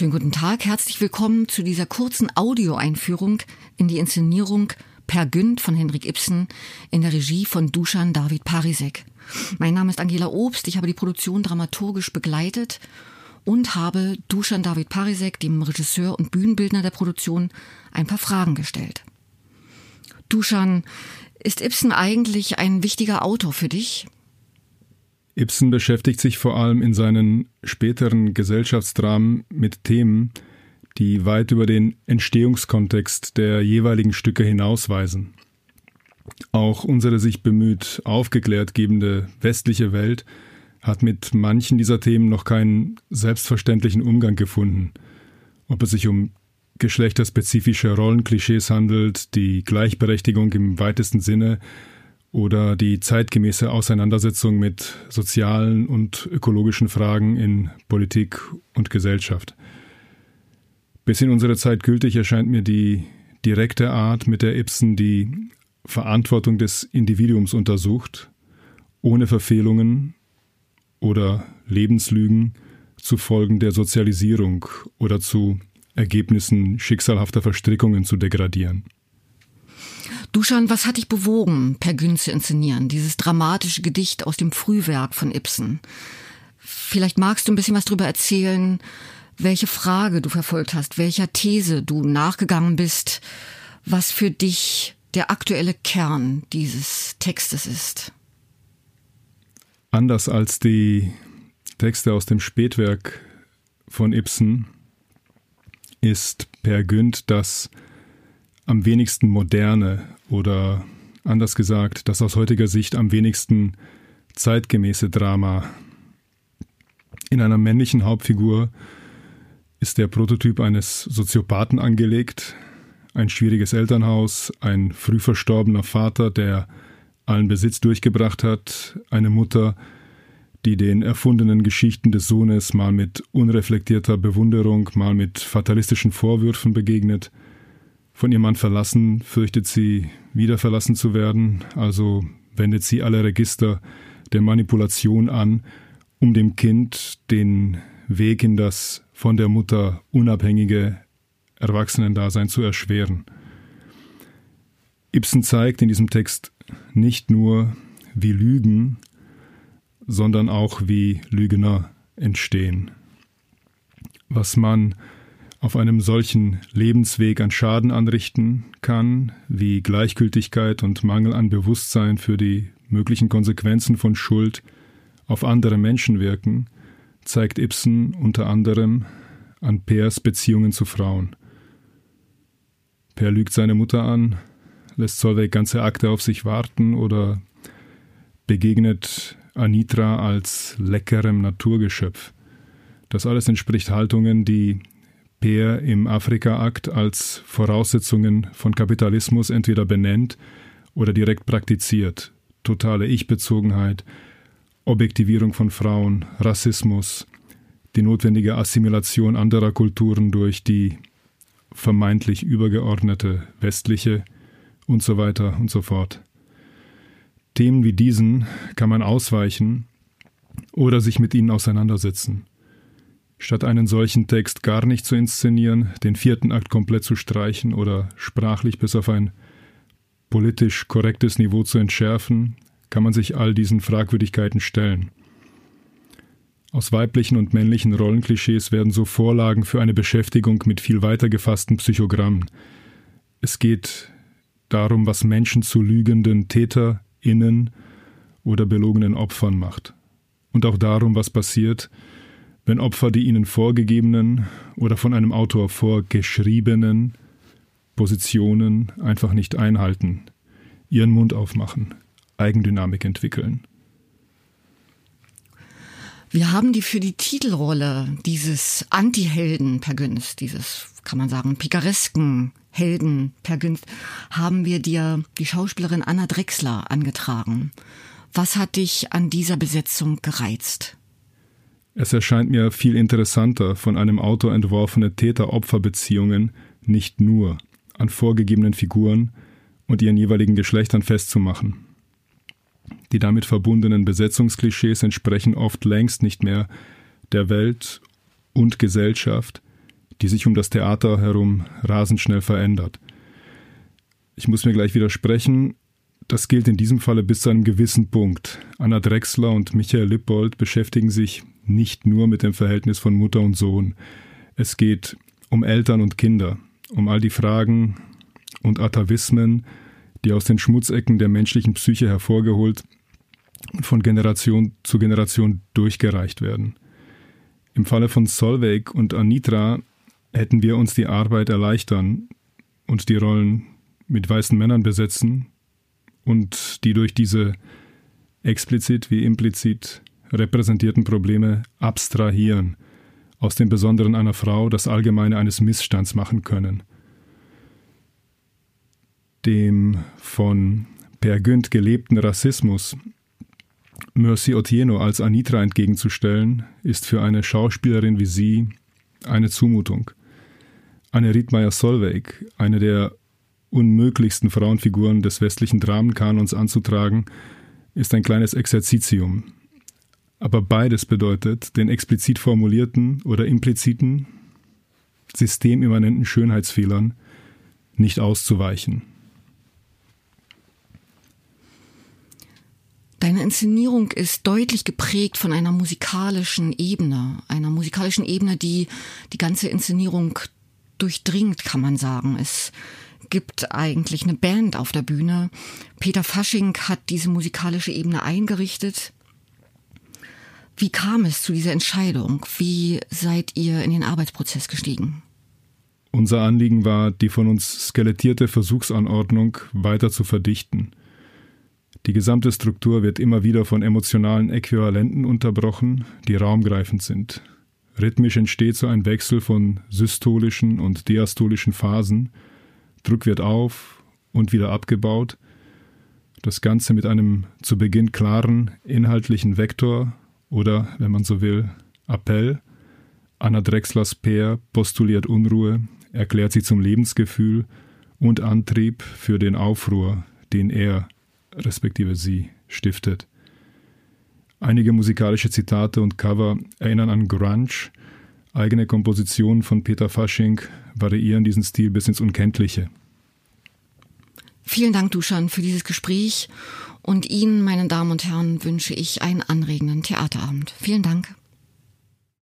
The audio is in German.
Schönen guten Tag, herzlich willkommen zu dieser kurzen Audioeinführung in die Inszenierung Per Günd von Henrik Ibsen in der Regie von Dusan David Parisek. Mein Name ist Angela Obst, ich habe die Produktion dramaturgisch begleitet und habe Dusan David Parisek, dem Regisseur und Bühnenbildner der Produktion, ein paar Fragen gestellt. Dusan, ist Ibsen eigentlich ein wichtiger Autor für dich? Ibsen beschäftigt sich vor allem in seinen späteren Gesellschaftsdramen mit Themen, die weit über den Entstehungskontext der jeweiligen Stücke hinausweisen. Auch unsere sich bemüht aufgeklärt gebende westliche Welt hat mit manchen dieser Themen noch keinen selbstverständlichen Umgang gefunden. Ob es sich um geschlechterspezifische Rollenklischees handelt, die Gleichberechtigung im weitesten Sinne oder die zeitgemäße Auseinandersetzung mit sozialen und ökologischen Fragen in Politik und Gesellschaft. Bis in unsere Zeit gültig erscheint mir die direkte Art, mit der Ibsen die Verantwortung des Individuums untersucht, ohne Verfehlungen oder Lebenslügen zu Folgen der Sozialisierung oder zu Ergebnissen schicksalhafter Verstrickungen zu degradieren. Duschan, was hat dich bewogen, Per Gün zu inszenieren, dieses dramatische Gedicht aus dem Frühwerk von Ibsen? Vielleicht magst du ein bisschen was darüber erzählen, welche Frage du verfolgt hast, welcher These du nachgegangen bist, was für dich der aktuelle Kern dieses Textes ist. Anders als die Texte aus dem Spätwerk von Ibsen ist Per Günd das am wenigsten moderne oder anders gesagt, das aus heutiger Sicht am wenigsten zeitgemäße Drama. In einer männlichen Hauptfigur ist der Prototyp eines Soziopathen angelegt, ein schwieriges Elternhaus, ein früh verstorbener Vater, der allen Besitz durchgebracht hat, eine Mutter, die den erfundenen Geschichten des Sohnes mal mit unreflektierter Bewunderung, mal mit fatalistischen Vorwürfen begegnet, von ihrem Mann verlassen, fürchtet sie, wieder verlassen zu werden, also wendet sie alle Register der Manipulation an, um dem Kind den Weg in das von der Mutter unabhängige Erwachsenendasein zu erschweren. Ibsen zeigt in diesem Text nicht nur, wie Lügen, sondern auch wie Lügner entstehen. Was man auf einem solchen Lebensweg an Schaden anrichten kann, wie Gleichgültigkeit und Mangel an Bewusstsein für die möglichen Konsequenzen von Schuld auf andere Menschen wirken, zeigt Ibsen unter anderem an Pers Beziehungen zu Frauen. Per lügt seine Mutter an, lässt Solveig ganze Akte auf sich warten oder begegnet Anitra als leckerem Naturgeschöpf. Das alles entspricht Haltungen, die Peer im Afrika-Akt als Voraussetzungen von Kapitalismus entweder benennt oder direkt praktiziert. Totale Ich-Bezogenheit, Objektivierung von Frauen, Rassismus, die notwendige Assimilation anderer Kulturen durch die vermeintlich übergeordnete westliche und so weiter und so fort. Themen wie diesen kann man ausweichen oder sich mit ihnen auseinandersetzen. Statt einen solchen Text gar nicht zu inszenieren, den vierten Akt komplett zu streichen oder sprachlich bis auf ein politisch korrektes Niveau zu entschärfen, kann man sich all diesen Fragwürdigkeiten stellen. Aus weiblichen und männlichen Rollenklischees werden so Vorlagen für eine Beschäftigung mit viel weiter gefassten Psychogrammen. Es geht darum, was Menschen zu lügenden TäterInnen oder belogenen Opfern macht. Und auch darum, was passiert, wenn Opfer die ihnen vorgegebenen oder von einem Autor vorgeschriebenen Positionen einfach nicht einhalten, ihren Mund aufmachen, Eigendynamik entwickeln. Wir haben die für die Titelrolle dieses Anti-Helden per Günst, dieses, kann man sagen, pikaresken Helden per Günst, haben wir dir die Schauspielerin Anna Drexler angetragen. Was hat dich an dieser Besetzung gereizt? Es erscheint mir viel interessanter, von einem Autor entworfene Täter-Opfer-Beziehungen nicht nur an vorgegebenen Figuren und ihren jeweiligen Geschlechtern festzumachen. Die damit verbundenen Besetzungsklischees entsprechen oft längst nicht mehr der Welt und Gesellschaft, die sich um das Theater herum rasend schnell verändert. Ich muss mir gleich widersprechen, das gilt in diesem Falle bis zu einem gewissen Punkt. Anna Drexler und Michael Lippold beschäftigen sich nicht nur mit dem Verhältnis von Mutter und Sohn. Es geht um Eltern und Kinder, um all die Fragen und Atavismen, die aus den Schmutzecken der menschlichen Psyche hervorgeholt und von Generation zu Generation durchgereicht werden. Im Falle von Solveig und Anitra hätten wir uns die Arbeit erleichtern und die Rollen mit weißen Männern besetzen und die durch diese explizit wie implizit repräsentierten Probleme abstrahieren, aus dem Besonderen einer Frau das Allgemeine eines Missstands machen können. Dem von Per Günd gelebten Rassismus Mercy Otieno als Anitra entgegenzustellen, ist für eine Schauspielerin wie sie eine Zumutung. Anne Riedmeier Solveig, eine der unmöglichsten Frauenfiguren des westlichen Dramenkanons anzutragen, ist ein kleines Exerzitium. Aber beides bedeutet, den explizit formulierten oder impliziten, systemimmanenten Schönheitsfehlern nicht auszuweichen. Deine Inszenierung ist deutlich geprägt von einer musikalischen Ebene, einer musikalischen Ebene, die die ganze Inszenierung durchdringt, kann man sagen. Es gibt eigentlich eine Band auf der Bühne. Peter Fasching hat diese musikalische Ebene eingerichtet. Wie kam es zu dieser Entscheidung? Wie seid ihr in den Arbeitsprozess gestiegen? Unser Anliegen war, die von uns skelettierte Versuchsanordnung weiter zu verdichten. Die gesamte Struktur wird immer wieder von emotionalen Äquivalenten unterbrochen, die raumgreifend sind. Rhythmisch entsteht so ein Wechsel von systolischen und diastolischen Phasen. Druck wird auf und wieder abgebaut. Das Ganze mit einem zu Beginn klaren inhaltlichen Vektor oder, wenn man so will, Appell. Anna Drexlers Peer postuliert Unruhe, erklärt sie zum Lebensgefühl und Antrieb für den Aufruhr, den er respektive sie stiftet. Einige musikalische Zitate und Cover erinnern an Grunge. Eigene Kompositionen von Peter Fasching variieren diesen Stil bis ins Unkenntliche. Vielen Dank, Duschan, für dieses Gespräch und Ihnen, meine Damen und Herren, wünsche ich einen anregenden Theaterabend. Vielen Dank.